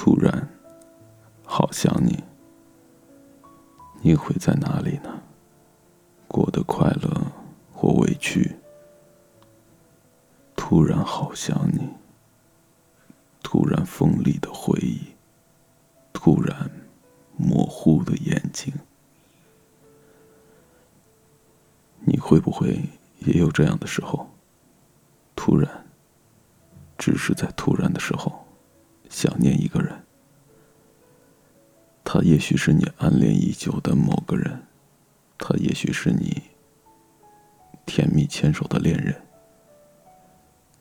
突然，好想你。你会在哪里呢？过得快乐或委屈？突然好想你。突然锋利的回忆。突然模糊的眼睛。你会不会也有这样的时候？突然，只是在突然的时候，想念一个人。他也许是你暗恋已久的某个人，他也许是你甜蜜牵手的恋人，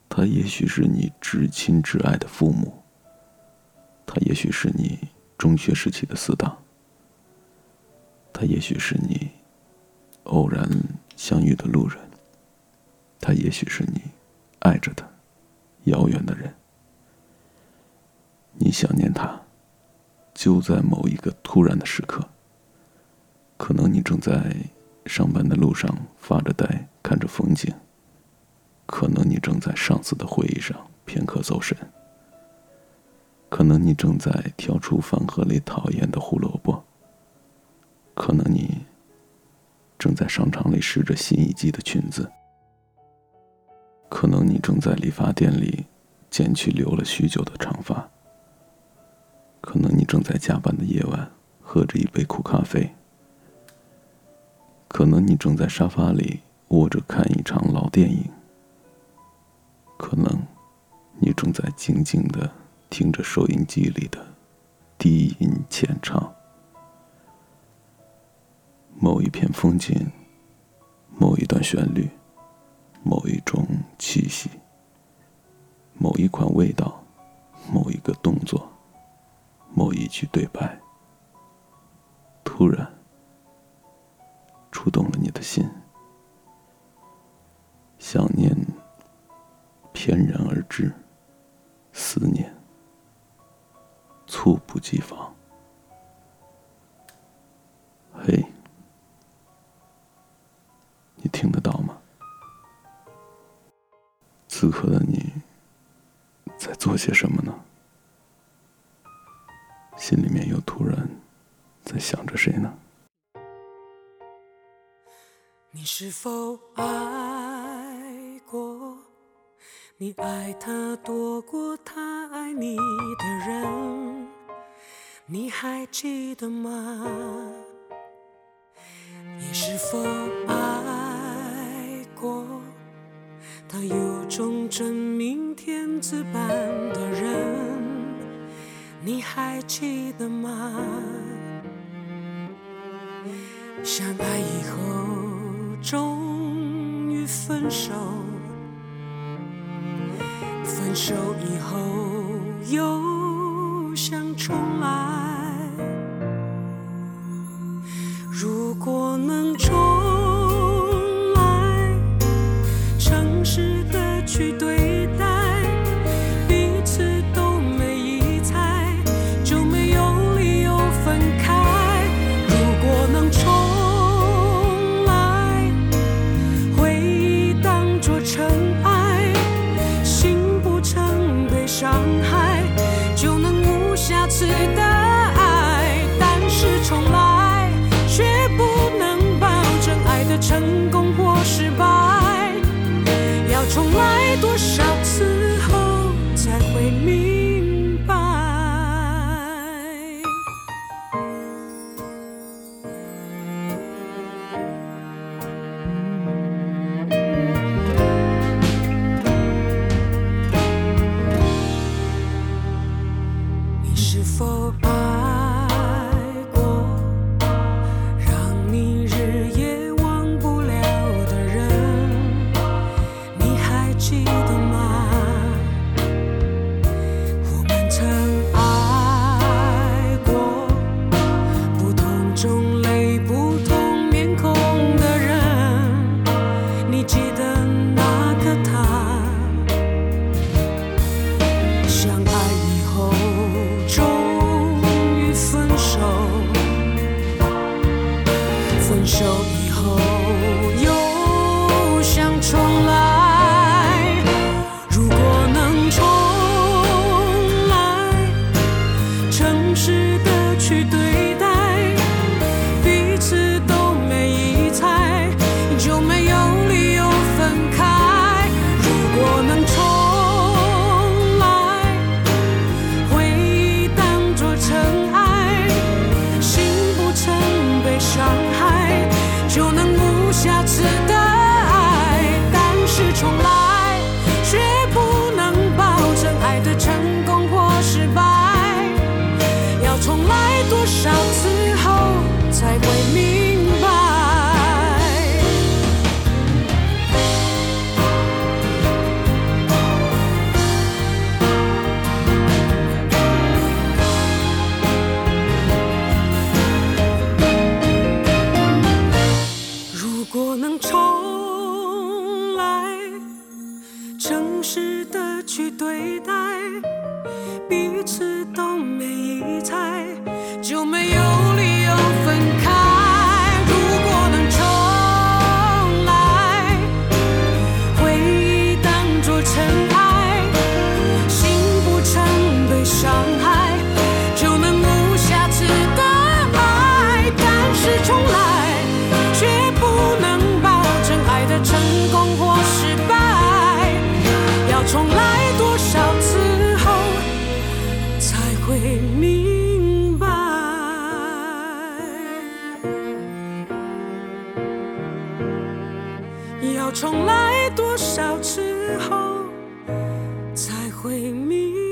他也许是你至亲至爱的父母，他也许是你中学时期的死党，他也许是你偶然相遇的路人，他也许是你爱着的遥远的人，你想念他。就在某一个突然的时刻，可能你正在上班的路上发着呆看着风景，可能你正在上司的会议上片刻走神，可能你正在挑出饭盒里讨厌的胡萝卜，可能你正在商场里试着新一季的裙子，可能你正在理发店里剪去留了许久的长发。可能你正在加班的夜晚，喝着一杯苦咖啡；可能你正在沙发里窝着看一场老电影；可能你正在静静的听着收音机里的低吟浅唱。某一片风景，某一段旋律，某一种气息，某一款味道，某一个动作。一句对白，突然触动了你的心，想念翩然而至，思念猝不及防。嘿，你听得到吗？此刻的你在做些什么呢？心里面又突然在想着谁呢？你是否爱过？你爱他多过他爱你的人，你还记得吗？你是否爱过？他有种真命天子般的。你还记得吗？相爱以后终于分手，分手以后又想重来。如果能重 medida. 从来多少次后才会明彼此都没疑猜就没有理由分开如果能重来回忆当做尘埃心不曾被伤害就能无瑕疵的爱但是重来却不能保证爱的成功或失败要重来要重来多少次后才会明